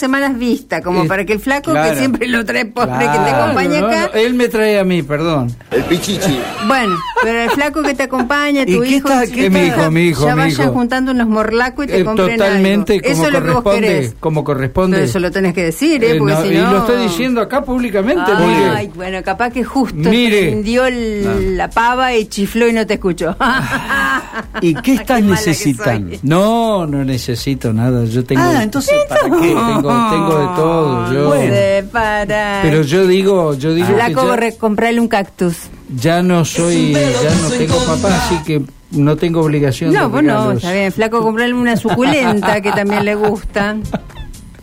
semanas vista, como Eh, para que el flaco claro. que siempre lo trae pobre que te acompaña no, acá. no, él me trae a mí, perdón. El pichichi. Bueno, pero el flaco que te acompaña, ¿Y tu qué hijo, está- qué está- mi hijo, mi hijo, ya mi vayan juntando unos morlacos y te Eh, compren totalmente algo. como Eso es lo que vos querés. como corresponde. Pero eso lo tenés que decir, ¿eh? Eh, Porque no, si y no... lo estoy diciendo acá públicamente, Ay, mire. bueno, capaz que justo Mire. prendió el- la pava y chifló y no te escuchó. ¿Y qué estás que necesitando? No, no necesito nada. Yo tengo. Ah, entonces, ¿para qué? Tengo, tengo de todo. Yo. Puede parar. Pero yo digo, yo digo que Flaco, ya, re- comprale un cactus. ya no soy, ya no tengo papá, así que no tengo obligación de No, vos no, está bien. Flaco, comprarle una suculenta que también le gusta.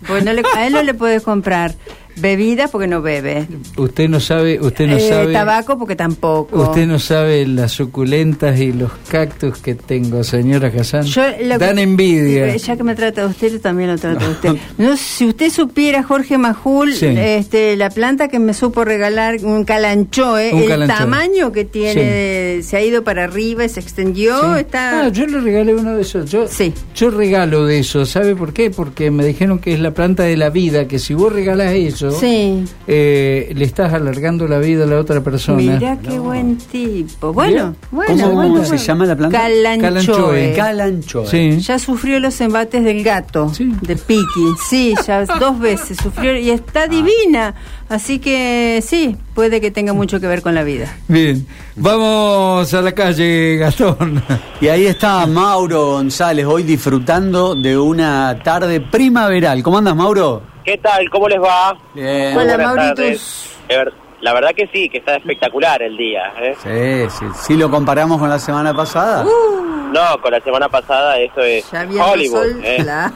Pues no le, a él no le puedes comprar bebidas porque no bebe. Usted no sabe, usted no Eh, sabe. tabaco porque tampoco. Usted no sabe las suculentas y los cactus que tengo, señora Hassan. Yo lo que- Dan envidia. Eh, Ya que me trata de usted, yo también lo trato de usted. No, si usted supiera, Jorge Majul, Sí. este, la planta que me supo regalar, un calanchoe, Un el calanchoe. tamaño que tiene, se ha ido para arriba y se extendió, Sí. está... Ah, yo le regalé uno de esos. Yo, Sí. yo regalo de eso. ¿Sabe por qué? Porque me dijeron que es la planta de la vida, que si vos regalás eso, Sí. eh, le estás alargando la vida a la otra persona. Mira qué buen tipo. Bueno, bueno. ¿Cómo, bueno, cómo se llama la planta? Calanchoe. Calanchoe. Calanchoe. Sí. Ya sufrió los embates del gato, Sí. de Piki. Sí, ya dos veces sufrió y está divina. Así que sí, puede que tenga mucho que ver con la vida. Bien, vamos a la calle, Gastón. Y ahí está Mauro González, hoy disfrutando de una tarde primaveral. ¿Cómo andas, Mauro? ¿Qué tal? ¿Cómo les va? Bien. Hola, Buenas Mauritus. tardes. Eh, ver- La verdad que sí, que está espectacular el día. ¿eh? Sí, sí. Si lo comparamos con la semana pasada. No, con la semana pasada eso es Ya Hollywood. sol, ¿eh? la-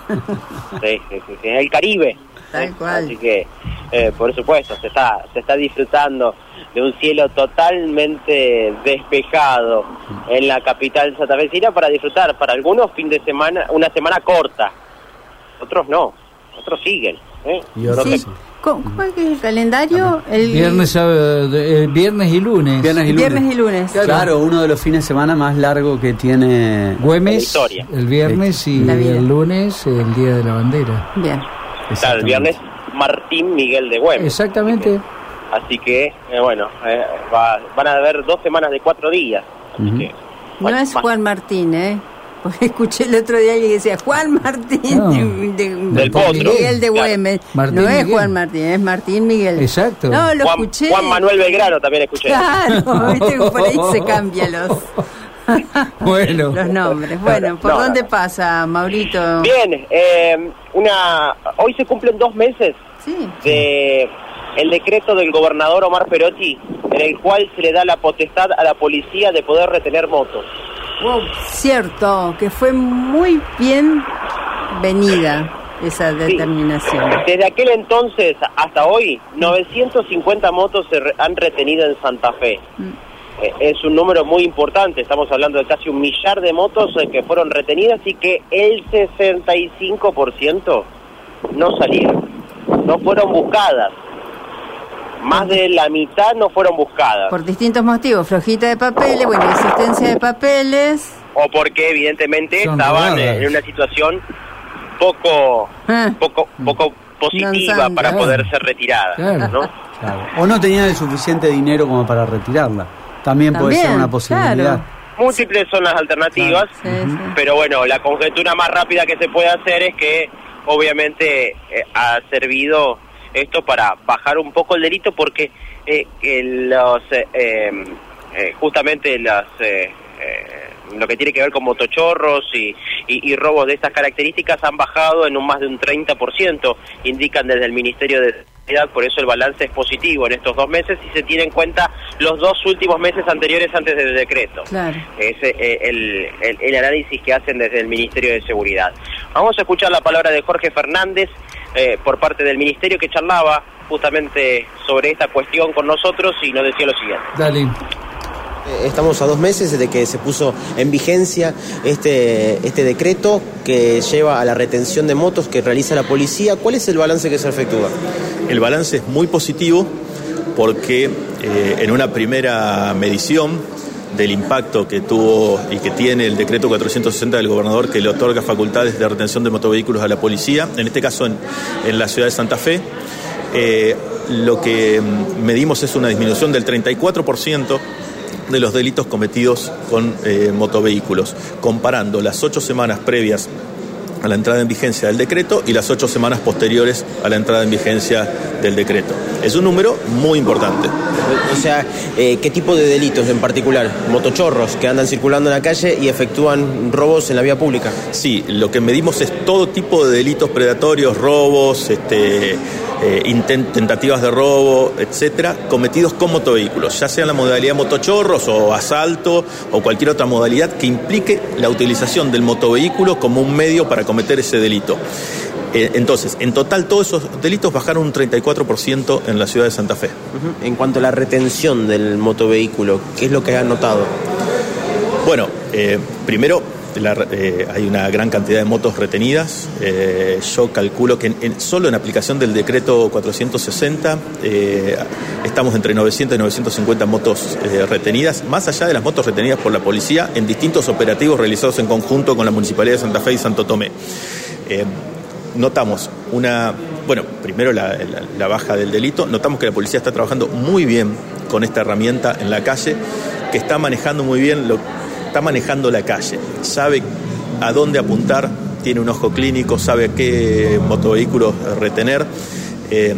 Sí, sí, sí, sí, es el Caribe. Tal ¿eh? cual. Así que, eh, por supuesto, se está, se está disfrutando de un cielo totalmente despejado en la capital santafesina para disfrutar, para algunos fin de semana, una semana corta, otros no, otros siguen. ¿eh? Y otros Sí. sí. ¿Cómo, cómo es que es el calendario? El Viernes, eh, viernes y lunes. Viernes y lunes. Viernes y lunes. Claro, uno de los fines de semana más largo que tiene. Güemes, el viernes y el lunes, el Día de la Bandera. Bien. Está el viernes Martín Miguel de Güemes. Exactamente. Así que, eh, bueno, eh, va- van a haber dos semanas de cuatro días. Así que, No es Juan Martín, ¿eh? Porque escuché el otro día y decía Juan Martín No. de, de- Del potro. Miguel de. Güemes. No es Miguel. Juan Martín, es Martín Miguel. Exacto. No, lo Juan, escuché. Juan Manuel Belgrano también escuché. Claro, viste por ahí se cambian los, Bueno. los nombres. Bueno, ¿por no, dónde no. pasa, Maurito? Bien, eh, una, hoy se cumplen dos meses Sí. de el decreto del gobernador Omar Perotti en el cual se le da la potestad a la policía de poder retener motos. Wow, cierto, que fue muy bien venida esa determinación. Desde aquel entonces hasta hoy, 950 motos se re- han retenido en Santa Fe. Eh, Es un número muy importante, estamos hablando de casi un millar de motos eh, que fueron retenidas y que el 65% no salieron, no fueron buscadas. Más de la mitad no fueron buscadas. Por distintos motivos, flojita de papeles, bueno, existencia de papeles. o porque evidentemente Son estaban en una situación poco Ah. poco poco positiva para poder ser retirada, Claro. ¿no? Claro. O no tenían el suficiente dinero como para retirarla. También, puede ser una posibilidad. claro. Múltiples son las alternativas, Sí, sí. pero bueno, la conjetura más rápida que se puede hacer es que obviamente eh, ha servido esto para bajar un poco el delito porque eh, los eh, eh, eh, justamente las eh, lo que tiene que ver con motochorros y, y, y robos de estas características han bajado en un más de un 30%, indican desde el Ministerio de Seguridad, por eso el balance es positivo en estos dos meses y se tiene en cuenta los dos últimos meses anteriores antes del decreto. Claro. Es el, el- el análisis que hacen desde el Ministerio de Seguridad. Vamos a escuchar la palabra de Jorge Fernández eh, por parte del Ministerio que charlaba justamente sobre esta cuestión con nosotros y nos decía lo siguiente. Dale. Eh, Estamos a dos meses de que se puso en vigencia este, este decreto que lleva a la retención de motos que realiza la policía. ¿Cuál es el balance que se efectúa? El balance es muy positivo porque eh, en una primera medición del impacto que tuvo y que tiene el decreto 460 del gobernador que le otorga facultades de retención de motovehículos a la policía, en este caso en, la ciudad de Santa Fe. Eh, lo que mm, medimos es una disminución del 34% de los delitos cometidos con eh, motovehículos, comparando las ocho semanas previas a la entrada en vigencia del decreto y las ocho semanas posteriores a la entrada en vigencia del decreto. Es un número muy importante. O sea, eh, ¿qué tipo de delitos en particular? Motochorros que andan circulando en la calle y efectúan robos en la vía pública. Sí, lo que medimos es todo tipo de delitos predatorios, robos, este, eh, intent- tentativas de robo, etcétera, cometidos con motovehículos, ya sea en la modalidad motochorros o asalto o cualquier otra modalidad que implique la utilización del motovehículo como un medio para cometer ese delito. Eh, entonces, en total todos esos delitos bajaron un 34% en la ciudad de Santa Fe. En cuanto a la retención del motovehículo, ¿qué es lo que han notado? Bueno, eh, primero la- eh, hay una gran cantidad de motos retenidas. Eh, yo calculo que en- en- solo en aplicación del decreto 460 eh, estamos entre 900 y 950 motos retenidas, más allá de las motos retenidas por la policía en distintos operativos realizados en conjunto con la Municipalidad de Santa Fe y Santo Tomé. Notamos una, bueno, primero la baja del delito, notamos que la policía está trabajando muy bien con esta herramienta en la calle, que está manejando muy bien, lo, está manejando la calle, sabe a dónde apuntar, tiene un ojo clínico, sabe a qué motovehículos retener, eh,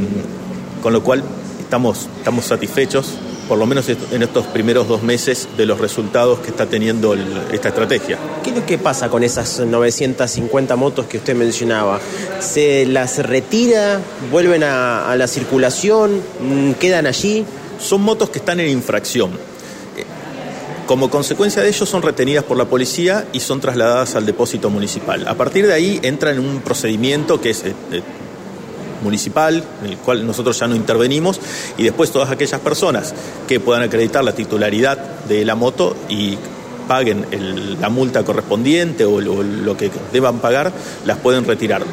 con lo cual estamos, estamos satisfechos, por lo menos en estos primeros dos meses, de los resultados que está teniendo el- esta estrategia. ¿Qué es lo que pasa con esas 950 motos que usted mencionaba? ¿Se las retira? ¿Vuelven a, a la circulación? Mm, ¿Quedan allí? son motos que están en infracción. Eh, Como consecuencia de ello son retenidas por la policía y son trasladadas al depósito municipal. A partir de ahí entran en un procedimiento que es eh, eh, municipal, en el cual nosotros ya no intervenimos, y después todas aquellas personas que puedan acreditar la titularidad de la moto y paguen el- la multa correspondiente o lo, que deban pagar, las pueden retirar.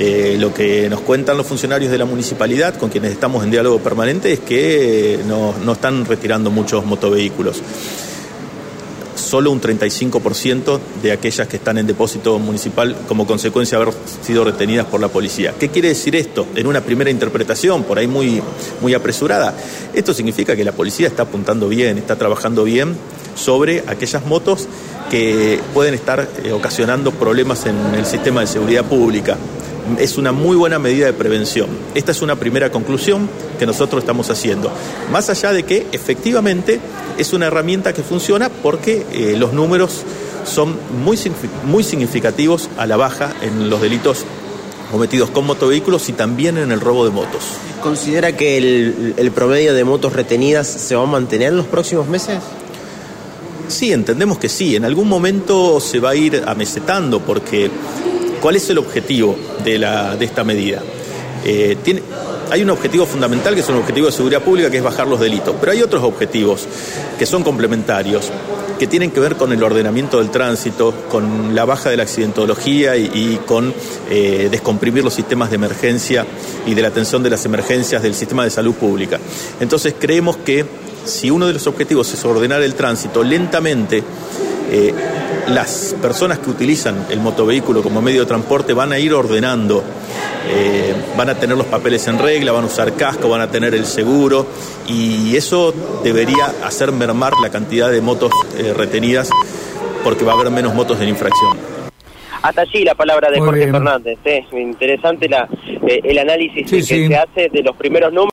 Eh, lo que nos cuentan los funcionarios de la municipalidad, con quienes estamos en diálogo permanente, es que no, no están retirando muchos motovehículos. Solo un 35% de aquellas que están en depósito municipal como consecuencia de haber sido retenidas por la policía. ¿Qué quiere decir esto? En una primera interpretación, por ahí muy, muy apresurada, esto significa que la policía está apuntando bien, está trabajando bien sobre aquellas motos que pueden estar eh, ocasionando problemas en el sistema de seguridad pública. Es una muy buena medida de prevención. Esta es una primera conclusión que nosotros estamos haciendo. Más allá de que efectivamente es una herramienta que funciona porque eh, los números son muy, muy significativos a la baja en los delitos cometidos con motovehículos y también en el robo de motos. ¿Considera que el, el promedio de motos retenidas se va a mantener en los próximos meses? Sí, entendemos que sí. En algún momento se va a ir amesetando porque ¿cuál es el objetivo de, esta medida? Eh, hay un objetivo fundamental que es un objetivo de seguridad pública que es bajar los delitos, pero hay otros objetivos que son complementarios que tienen que ver con el ordenamiento del tránsito, con la baja de la accidentología y, y con eh, descomprimir los sistemas de emergencia y de la atención de las emergencias del sistema de salud pública. Entonces creemos que si uno de los objetivos es ordenar el tránsito lentamente, eh, las personas que utilizan el motovehículo como medio de transporte van a ir ordenando, eh, van a tener los papeles en regla, van a usar casco, van a tener el seguro y eso debería hacer mermar la cantidad de motos eh, retenidas porque va a haber menos motos en infracción. Hasta allí la palabra de Muy Jorge bien. Fernández. ¿eh? Interesante la, eh, el análisis Sí, que sí. se hace de los primeros números.